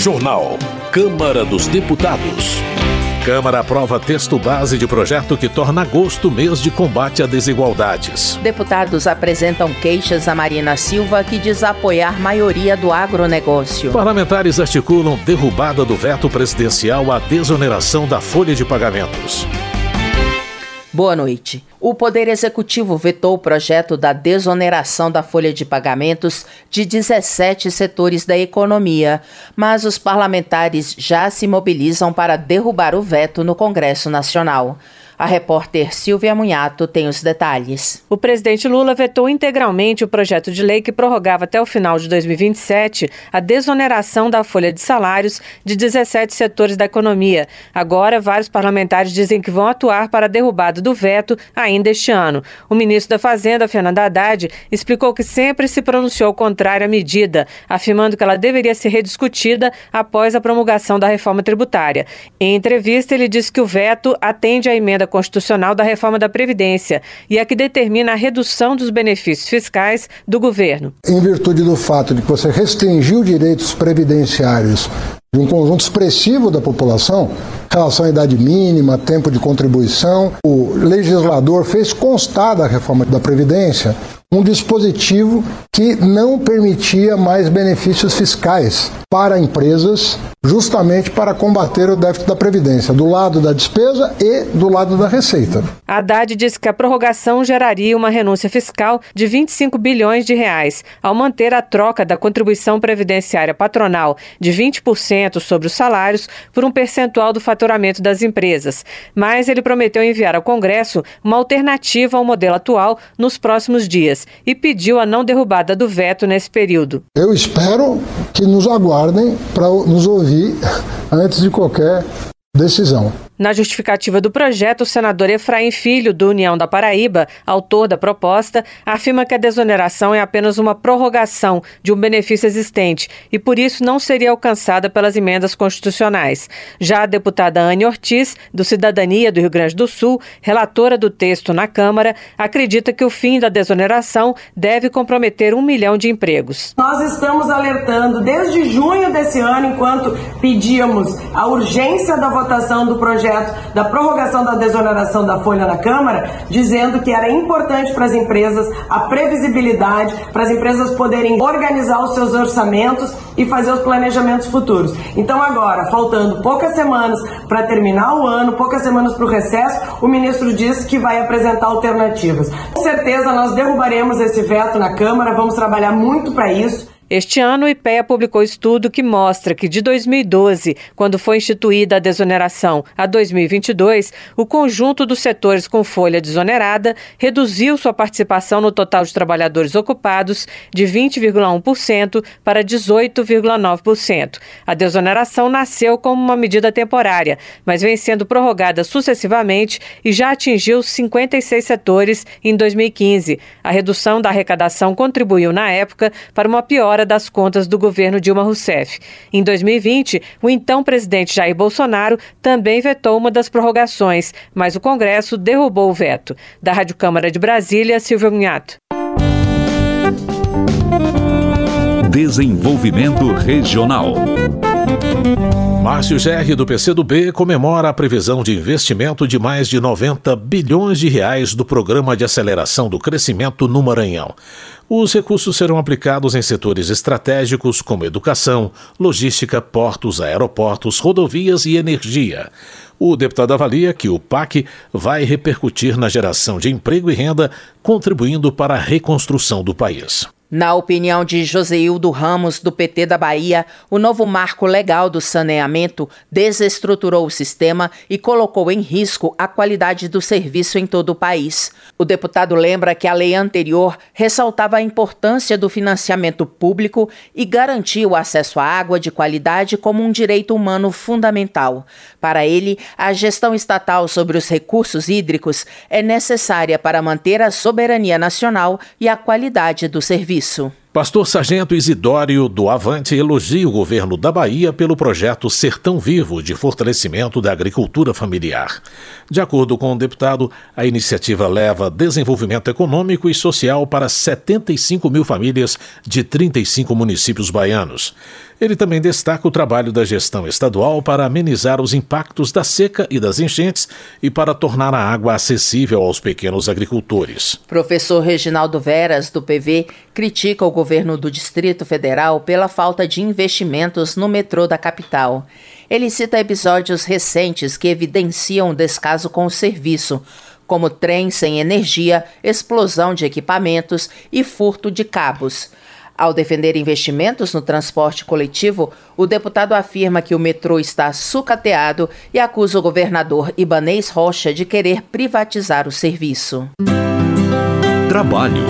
Jornal. Câmara dos Deputados. Câmara aprova texto base de projeto que torna agosto mês de combate a desigualdades. Deputados apresentam queixas a Marina Silva, que diz apoiar maioria do agronegócio. Parlamentares articulam derrubada do veto presidencial à desoneração da folha de pagamentos. Boa noite. O Poder Executivo vetou o projeto da desoneração da folha de pagamentos de 17 setores da economia, mas os parlamentares já se mobilizam para derrubar o veto no Congresso Nacional. A repórter Silvia Munhato tem os detalhes. O presidente Lula vetou integralmente o projeto de lei que prorrogava até o final de 2027 a desoneração da folha de salários de 17 setores da economia. Agora, vários parlamentares dizem que vão atuar para a derrubada do veto este ano. O ministro da Fazenda, Fernando Haddad, explicou que sempre se pronunciou contrário à medida, afirmando que ela deveria ser rediscutida após a promulgação da reforma tributária. Em entrevista, ele disse que o veto atende à emenda constitucional da reforma da Previdência e a que determina a redução dos benefícios fiscais do governo. Em virtude do fato de que você restringiu direitos previdenciários de um conjunto expressivo da população, relação à idade mínima, tempo de contribuição, o legislador fez constar da reforma da Previdência um dispositivo que não permitia mais benefícios fiscais para empresas, justamente para combater o déficit da Previdência, do lado da despesa e do lado da receita. Haddad disse que a prorrogação geraria uma renúncia fiscal de 25 bilhões de reais, ao manter a troca da contribuição previdenciária patronal de 20% sobre os salários por um percentual do faturamento das empresas. Mas ele prometeu enviar ao Congresso uma alternativa ao modelo atual nos próximos dias e pediu a não derrubada do veto nesse período. Eu espero que nos aguardem para nos ouvir antes de qualquer decisão. Na justificativa do projeto, o senador Efraim Filho, do União da Paraíba, autor da proposta, afirma que a desoneração é apenas uma prorrogação de um benefício existente e, por isso, não seria alcançada pelas emendas constitucionais. Já a deputada Anne Ortiz, do Cidadania do Rio Grande do Sul, relatora do texto na Câmara, acredita que o fim da desoneração deve comprometer um milhão de empregos. Nós estamos alertando desde junho desse ano, enquanto pedíamos a urgência da votação do projeto projeto da prorrogação da desoneração da folha na Câmara, dizendo que era importante para as empresas a previsibilidade, para as empresas poderem organizar os seus orçamentos e fazer os planejamentos futuros. Então, agora, faltando poucas semanas para terminar o ano, poucas semanas para o recesso, o ministro disse que vai apresentar alternativas. Com certeza, nós derrubaremos esse veto na Câmara, vamos trabalhar muito para isso. Este ano, o IPEA publicou estudo que mostra que de 2012, quando foi instituída a desoneração, a 2022, o conjunto dos setores com folha desonerada reduziu sua participação no total de trabalhadores ocupados de 20,1% para 18,9%. A desoneração nasceu como uma medida temporária, mas vem sendo prorrogada sucessivamente e já atingiu 56 setores em 2015. A redução da arrecadação contribuiu, na época, para uma piora das contas do governo Dilma Rousseff. Em 2020, o então presidente Jair Bolsonaro também vetou uma das prorrogações, mas o Congresso derrubou o veto. Da Rádio Câmara de Brasília, Silvio Minhato. Desenvolvimento Regional. Márcio Gerri, do PCdoB, comemora a previsão de investimento de mais de 90 bilhões de reais do Programa de Aceleração do Crescimento no Maranhão. Os recursos serão aplicados em setores estratégicos como educação, logística, portos, aeroportos, rodovias e energia. O deputado avalia que o PAC vai repercutir na geração de emprego e renda, contribuindo para a reconstrução do país. Na opinião de Joseildo Ramos, do PT da Bahia, o novo marco legal do saneamento desestruturou o sistema e colocou em risco a qualidade do serviço em todo o país. O deputado lembra que a lei anterior ressaltava a importância do financiamento público e garantia o acesso à água de qualidade como um direito humano fundamental. Para ele, a gestão estatal sobre os recursos hídricos é necessária para manter a soberania nacional e a qualidade do serviço isso. Pastor Sargento Isidório do Avante elogia o governo da Bahia pelo projeto Sertão Vivo de fortalecimento da agricultura familiar. De acordo com o deputado, a iniciativa leva desenvolvimento econômico e social para 75 mil famílias de 35 municípios baianos. Ele também destaca o trabalho da gestão estadual para amenizar os impactos da seca e das enchentes e para tornar a água acessível aos pequenos agricultores. Professor Reginaldo Veras, do PV, critica o governo do Distrito Federal pela falta de investimentos no metrô da capital. Ele cita episódios recentes que evidenciam o descaso com o serviço, como trem sem energia, explosão de equipamentos e furto de cabos. Ao defender investimentos no transporte coletivo, o deputado afirma que o metrô está sucateado e acusa o governador Ibanês Rocha de querer privatizar o serviço. Trabalho.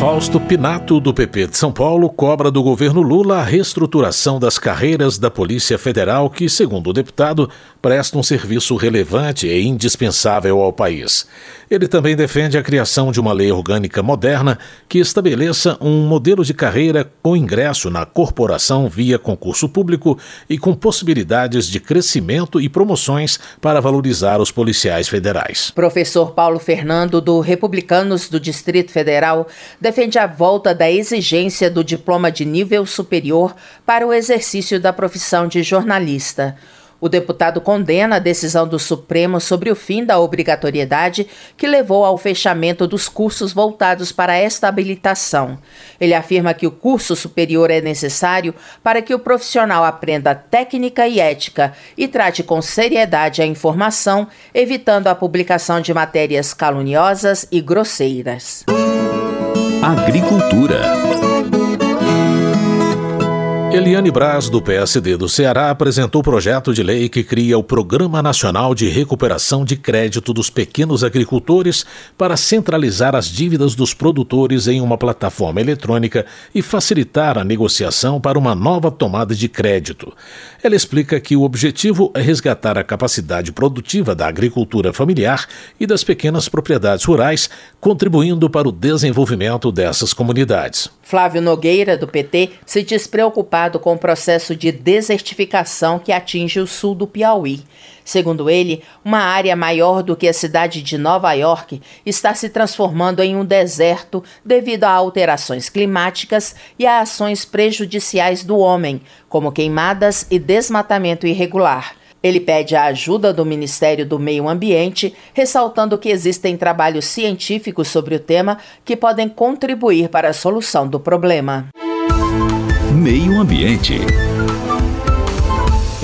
Fausto Pinato, do PP de São Paulo, cobra do governo Lula a reestruturação das carreiras da Polícia Federal, que, segundo o deputado, presta um serviço relevante e indispensável ao país. Ele também defende a criação de uma lei orgânica moderna que estabeleça um modelo de carreira com ingresso na corporação via concurso público e com possibilidades de crescimento e promoções para valorizar os policiais federais. Professor Paulo Fernando, do Republicanos do Distrito Federal, defende a volta da exigência do diploma de nível superior para o exercício da profissão de jornalista. O deputado condena a decisão do Supremo sobre o fim da obrigatoriedade que levou ao fechamento dos cursos voltados para esta habilitação. Ele afirma que o curso superior é necessário para que o profissional aprenda técnica e ética e trate com seriedade a informação, evitando a publicação de matérias caluniosas e grosseiras. Agricultura. Eliane Braz, do PSD do Ceará, apresentou o projeto de lei que cria o Programa Nacional de Recuperação de Crédito dos Pequenos Agricultores para centralizar as dívidas dos produtores em uma plataforma eletrônica e facilitar a negociação para uma nova tomada de crédito. Ela explica que o objetivo é resgatar a capacidade produtiva da agricultura familiar e das pequenas propriedades rurais, contribuindo para o desenvolvimento dessas comunidades. Flávio Nogueira, do PT, se diz preocupado com o processo de desertificação que atinge o sul do Piauí. Segundo ele, uma área maior do que a cidade de Nova York está se transformando em um deserto devido a alterações climáticas e a ações prejudiciais do homem, como queimadas e desmatamento irregular. Ele pede a ajuda do Ministério do Meio Ambiente, ressaltando que existem trabalhos científicos sobre o tema que podem contribuir para a solução do problema. Meio Ambiente.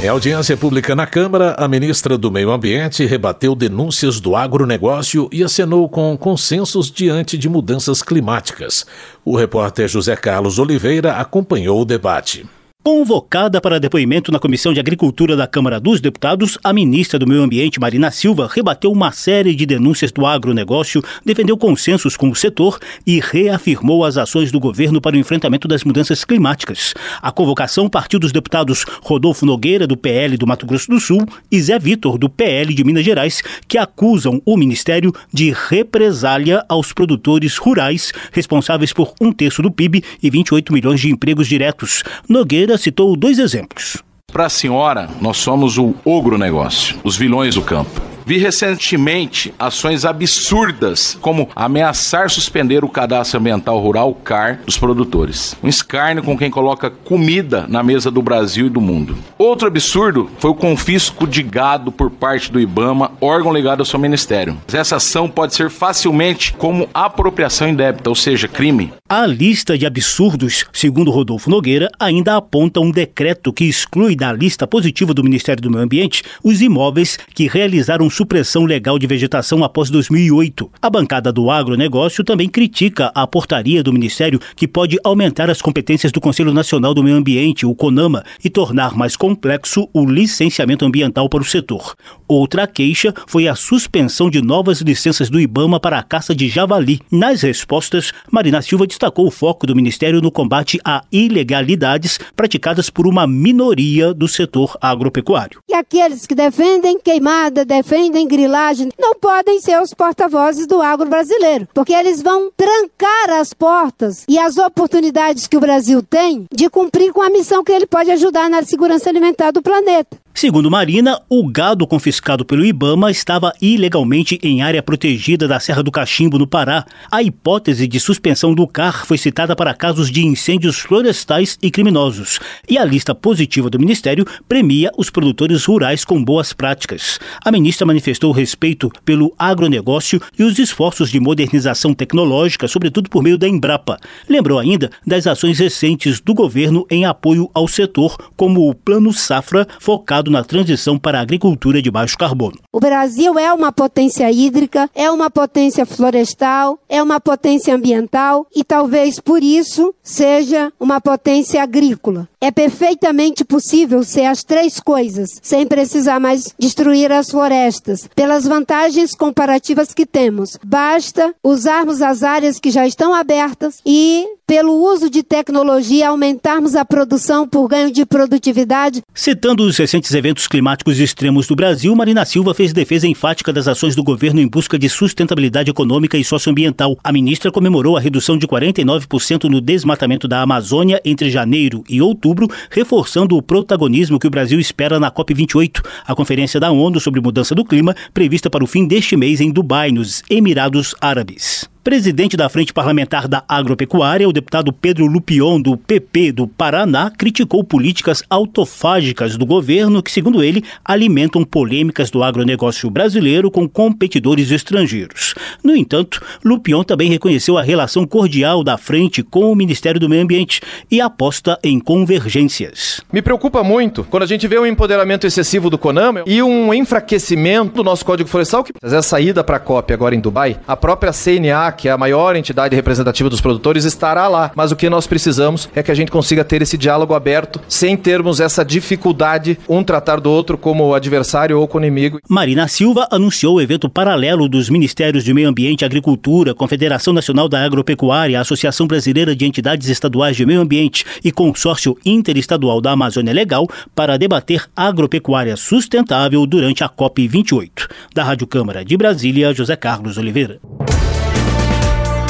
Em audiência pública na Câmara, a ministra do Meio Ambiente rebateu denúncias do agronegócio e acenou com consensos diante de mudanças climáticas. O repórter José Carlos Oliveira acompanhou o debate. Convocada para depoimento na Comissão de Agricultura da Câmara dos Deputados, a ministra do Meio Ambiente, Marina Silva, rebateu uma série de denúncias do agronegócio, defendeu consensos com o setor e reafirmou as ações do governo para o enfrentamento das mudanças climáticas. A convocação partiu dos deputados Rodolfo Nogueira, do PL do Mato Grosso do Sul, e Zé Vitor, do PL de Minas Gerais, que acusam o Ministério de represália aos produtores rurais, responsáveis por um terço do PIB e 28 milhões de empregos diretos. Nogueira citou dois exemplos. Para a senhora, nós somos o ogro negócio, os vilões do campo. Vi recentemente ações absurdas, como ameaçar suspender o cadastro ambiental rural, CAR, dos produtores. Um escárnio com quem coloca comida na mesa do Brasil e do mundo. Outro absurdo foi o confisco de gado por parte do IBAMA, órgão ligado ao seu ministério. Essa ação pode ser facilmente como apropriação indébita, ou seja, crime. A lista de absurdos, segundo Rodolfo Nogueira, ainda aponta um decreto que exclui da lista positiva do Ministério do Meio Ambiente os imóveis que realizaram supressão legal de vegetação após 2008. A bancada do agronegócio também critica a portaria do Ministério que pode aumentar as competências do Conselho Nacional do Meio Ambiente, o CONAMA, e tornar mais complexo o licenciamento ambiental para o setor. Outra queixa foi a suspensão de novas licenças do IBAMA para a caça de javali. Nas respostas, Marina Silva destacou o foco do Ministério no combate a ilegalidades praticadas por uma minoria do setor agropecuário. E aqueles que defendem queimada, defendem defendem grilagem não podem ser os porta-vozes do agro brasileiro, porque eles vão trancar as portas e as oportunidades que o Brasil tem de cumprir com a missão que ele pode ajudar na segurança alimentar do planeta. Segundo Marina, o gado confiscado pelo Ibama estava ilegalmente em área protegida da Serra do Cachimbo, no Pará. A hipótese de suspensão do CAR foi citada para casos de incêndios florestais e criminosos. E a lista positiva do Ministério premia os produtores rurais com boas práticas. A ministra manifestou respeito pelo agronegócio e os esforços de modernização tecnológica, sobretudo por meio da Embrapa. Lembrou ainda das ações recentes do governo em apoio ao setor, como o Plano Safra, focado na transição para a agricultura de baixo carbono. O Brasil é uma potência hídrica, é uma potência florestal, é uma potência ambiental e talvez por isso seja uma potência agrícola. É perfeitamente possível ser as três coisas, sem precisar mais destruir as florestas, pelas vantagens comparativas que temos. Basta usarmos as áreas que já estão abertas e, pelo uso de tecnologia, aumentarmos a produção por ganho de produtividade. Citando os recentes eventos climáticos extremos do Brasil, Marina Silva fez defesa enfática das ações do governo em busca de sustentabilidade econômica e socioambiental. A ministra comemorou a redução de 49% no desmatamento da Amazônia entre janeiro e outubro outubro, reforçando o protagonismo que o Brasil espera na COP28, a conferência da ONU sobre mudança do clima, prevista para o fim deste mês em Dubai, nos Emirados Árabes. Presidente da Frente Parlamentar da Agropecuária, o deputado Pedro Lupion, do PP do Paraná, criticou políticas autofágicas do governo que, segundo ele, alimentam polêmicas do agronegócio brasileiro com competidores estrangeiros. No entanto, Lupion também reconheceu a relação cordial da frente com o Ministério do Meio Ambiente e aposta em convergências. Me preocupa muito quando a gente vê um empoderamento excessivo do CONAMA e um enfraquecimento do nosso Código Florestal, que essa saída para a COP agora em Dubai, a própria CNA, que é a maior entidade representativa dos produtores, estará lá. Mas o que nós precisamos é que a gente consiga ter esse diálogo aberto, sem termos essa dificuldade, um tratar do outro como adversário ou como inimigo. Marina Silva anunciou o evento paralelo dos Ministérios de Meio Ambiente e Agricultura, Confederação Nacional da Agropecuária, Associação Brasileira de Entidades Estaduais de Meio Ambiente e Consórcio Interestadual da Amazônia Legal para debater agropecuária sustentável durante a COP28. Da Rádio Câmara de Brasília, José Carlos Oliveira.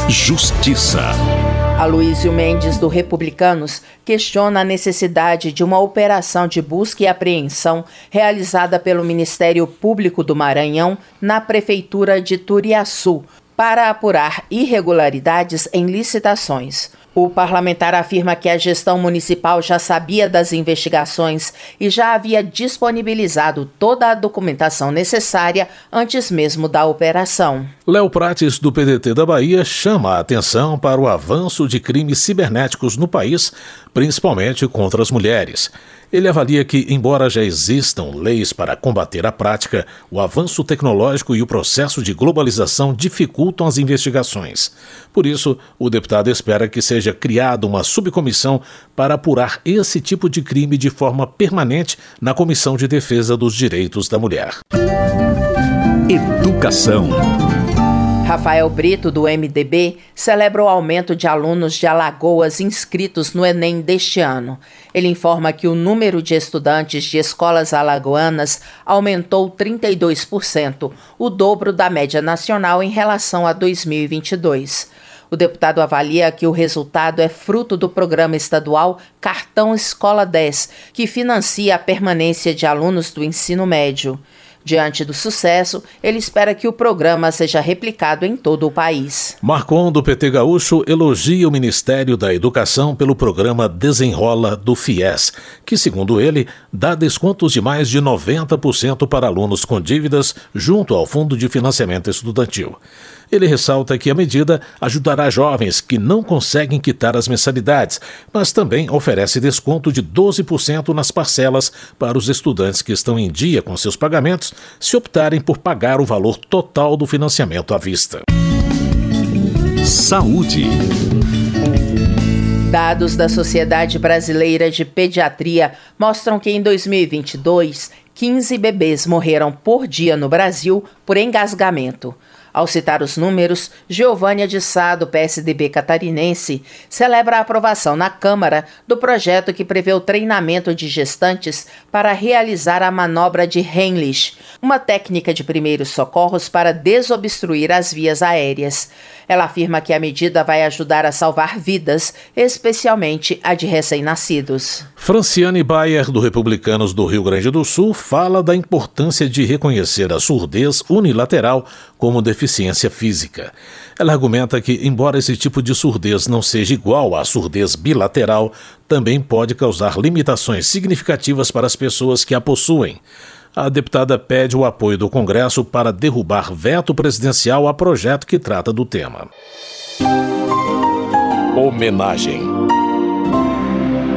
Justiça. Aloysio Mendes, do Republicanos, questiona a necessidade de uma operação de busca e apreensão realizada pelo Ministério Público do Maranhão na Prefeitura de Turiaçu para apurar irregularidades em licitações. O parlamentar afirma que a gestão municipal já sabia das investigações e já havia disponibilizado toda a documentação necessária antes mesmo da operação. Léo Prates, do PDT da Bahia, chama a atenção para o avanço de crimes cibernéticos no país, principalmente contra as mulheres. Ele avalia que, embora já existam leis para combater a prática, o avanço tecnológico e o processo de globalização dificultam as investigações. Por isso, o deputado espera que seja criada uma subcomissão para apurar esse tipo de crime de forma permanente na Comissão de Defesa dos Direitos da Mulher. Educação. Rafael Brito, do MDB, celebra o aumento de alunos de Alagoas inscritos no Enem deste ano. Ele informa que o número de estudantes de escolas alagoanas aumentou 32%, o dobro da média nacional em relação a 2022. O deputado avalia que o resultado é fruto do programa estadual Cartão Escola 10, que financia a permanência de alunos do ensino médio. Diante do sucesso, ele espera que o programa seja replicado em todo o país. Marcon, do PT Gaúcho, elogia o Ministério da Educação pelo programa Desenrola do FIES, que, segundo ele, dá descontos de mais de 90% para alunos com dívidas junto ao Fundo de Financiamento Estudantil. Ele ressalta que a medida ajudará jovens que não conseguem quitar as mensalidades, mas também oferece desconto de 12% nas parcelas para os estudantes que estão em dia com seus pagamentos, se optarem por pagar o valor total do financiamento à vista. Saúde. Dados da Sociedade Brasileira de Pediatria mostram que em 2022, 15 bebês morreram por dia no Brasil por engasgamento. Ao citar os números, Giovânia de Sá, do PSDB catarinense, celebra a aprovação na Câmara do projeto que prevê o treinamento de gestantes para realizar a manobra de Heimlich, uma técnica de primeiros socorros para desobstruir as vias aéreas. Ela afirma que a medida vai ajudar a salvar vidas, especialmente a de recém-nascidos. Franciane Bayer, do Republicanos do Rio Grande do Sul, fala da importância de reconhecer a surdez unilateral como deficiência física. Ela argumenta que, embora esse tipo de surdez não seja igual à surdez bilateral, também pode causar limitações significativas para as pessoas que a possuem. A deputada pede o apoio do Congresso para derrubar veto presidencial a projeto que trata do tema. Homenagem.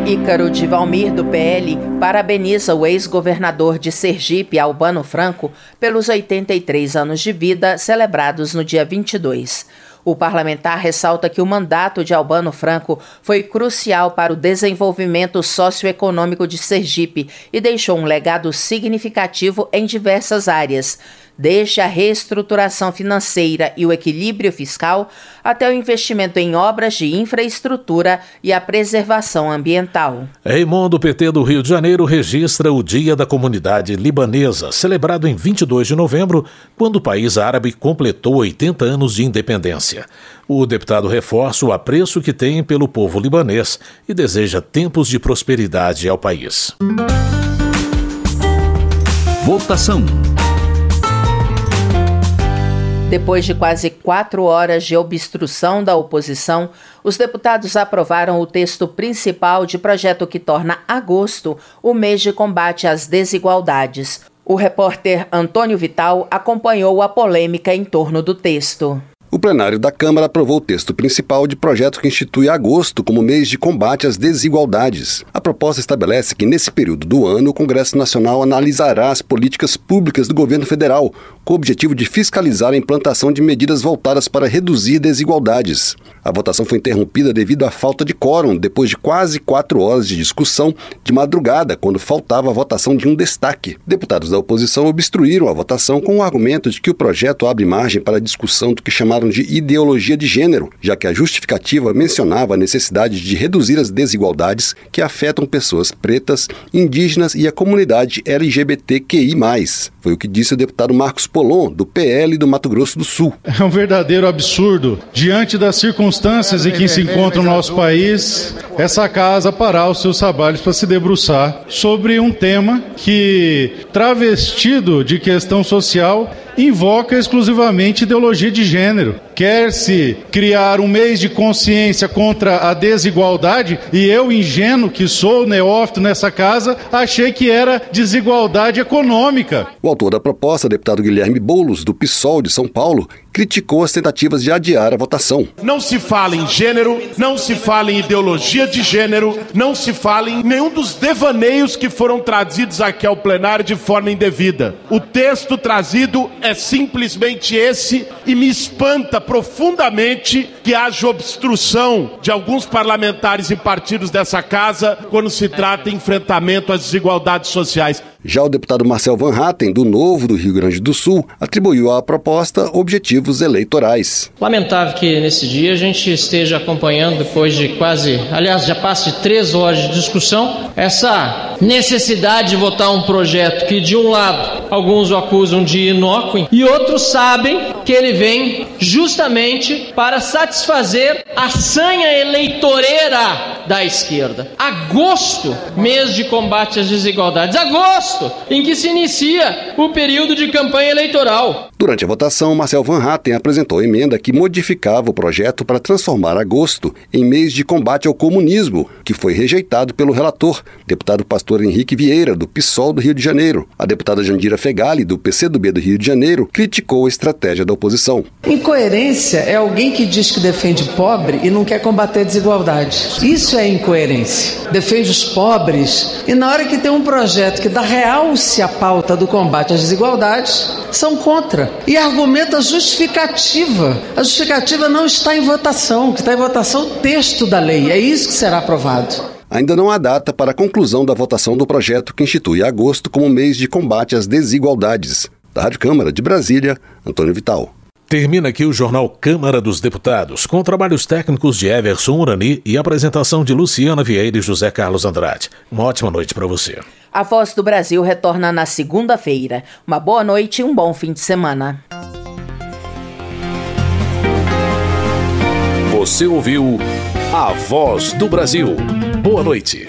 Ícaro de Valmir, do PL, parabeniza o ex-governador de Sergipe, Albano Franco, pelos 83 anos de vida celebrados no dia 22. O parlamentar ressalta que o mandato de Albano Franco foi crucial para o desenvolvimento socioeconômico de Sergipe e deixou um legado significativo em diversas áreas, desde a reestruturação financeira e o equilíbrio fiscal até o investimento em obras de infraestrutura e a preservação ambiental. Raimundo PT do Rio de Janeiro registra o Dia da Comunidade Libanesa, celebrado em 22 de novembro, quando o país árabe completou 80 anos de independência. O deputado reforça o apreço que tem pelo povo libanês e deseja tempos de prosperidade ao país. Votação. Depois de quase quatro horas de obstrução da oposição, os deputados aprovaram o texto principal de projeto que torna agosto o mês de combate às desigualdades. O repórter Antônio Vital acompanhou a polêmica em torno do texto. O plenário da Câmara aprovou o texto principal de projeto que institui agosto como mês de combate às desigualdades. A proposta estabelece que, nesse período do ano, o Congresso Nacional analisará as políticas públicas do governo federal, com o objetivo de fiscalizar a implantação de medidas voltadas para reduzir desigualdades. A votação foi interrompida devido à falta de quórum, depois de quase quatro horas de discussão de madrugada, quando faltava a votação de um destaque. Deputados da oposição obstruíram a votação com o argumento de que o projeto abre margem para a discussão do que chamaram de ideologia de gênero, já que a justificativa mencionava a necessidade de reduzir as desigualdades que afetam pessoas pretas, indígenas e a comunidade LGBTQI. Foi o que disse o deputado Marcos Polon, do PL do Mato Grosso do Sul. É um verdadeiro absurdo. Diante das circunstâncias em que se encontra o nosso país, essa casa parar os seus trabalhos para se debruçar sobre um tema que, travestido de questão social, invoca exclusivamente ideologia de gênero. Quer-se criar um mês de consciência contra a desigualdade, e eu, ingênuo que sou, neófito nessa casa, achei que era desigualdade econômica. O autor da proposta, deputado Guilherme Boulos, do PSOL de São Paulo, criticou as tentativas de adiar a votação. Não se fala em gênero, não se fala em ideologia de gênero, não se fala em nenhum dos devaneios que foram trazidos aqui ao plenário de forma indevida. O texto trazido é simplesmente esse e me espanta profundamente que haja obstrução de alguns parlamentares e partidos dessa casa quando se trata de enfrentamento às desigualdades sociais. Já o deputado Marcel Van Hatten, do Novo do Rio Grande do Sul, atribuiu à proposta objetivos eleitorais. Lamentável que nesse dia a gente esteja acompanhando, depois de quase, aliás, já passe três horas de discussão, essa necessidade de votar um projeto que, de um lado, alguns o acusam de inócuo e outros sabem que ele vem justamente para satisfazer a sanha eleitoreira da esquerda. Agosto, mês de combate às desigualdades. Agosto! agosto, em que se inicia o período de campanha eleitoral. Durante a votação, Marcel Van Hatten apresentou emenda que modificava o projeto para transformar agosto em mês de combate ao comunismo, que foi rejeitado pelo relator, deputado pastor Henrique Vieira, do PSOL do Rio de Janeiro. A deputada Jandira Fegali, do PCdoB do Rio de Janeiro, criticou a estratégia da oposição. Incoerência é alguém que diz que defende pobre e não quer combater a desigualdade. Isso é incoerência. Defende os pobres e na hora que tem um projeto que dá realce a pauta do combate às desigualdades, são contra. E argumenta justificativa. A justificativa não está em votação, que está em votação é o texto da lei. É isso que será aprovado. Ainda não há data para a conclusão da votação do projeto que institui agosto como mês de combate às desigualdades. Da Rádio Câmara de Brasília, Antônio Vital. Termina aqui o Jornal Câmara dos Deputados, com trabalhos técnicos de Everson Urani e apresentação de Luciana Vieira e José Carlos Andrade. Uma ótima noite para você. A Voz do Brasil retorna na segunda-feira. Uma boa noite e um bom fim de semana. Você ouviu Voz do Brasil. Boa noite.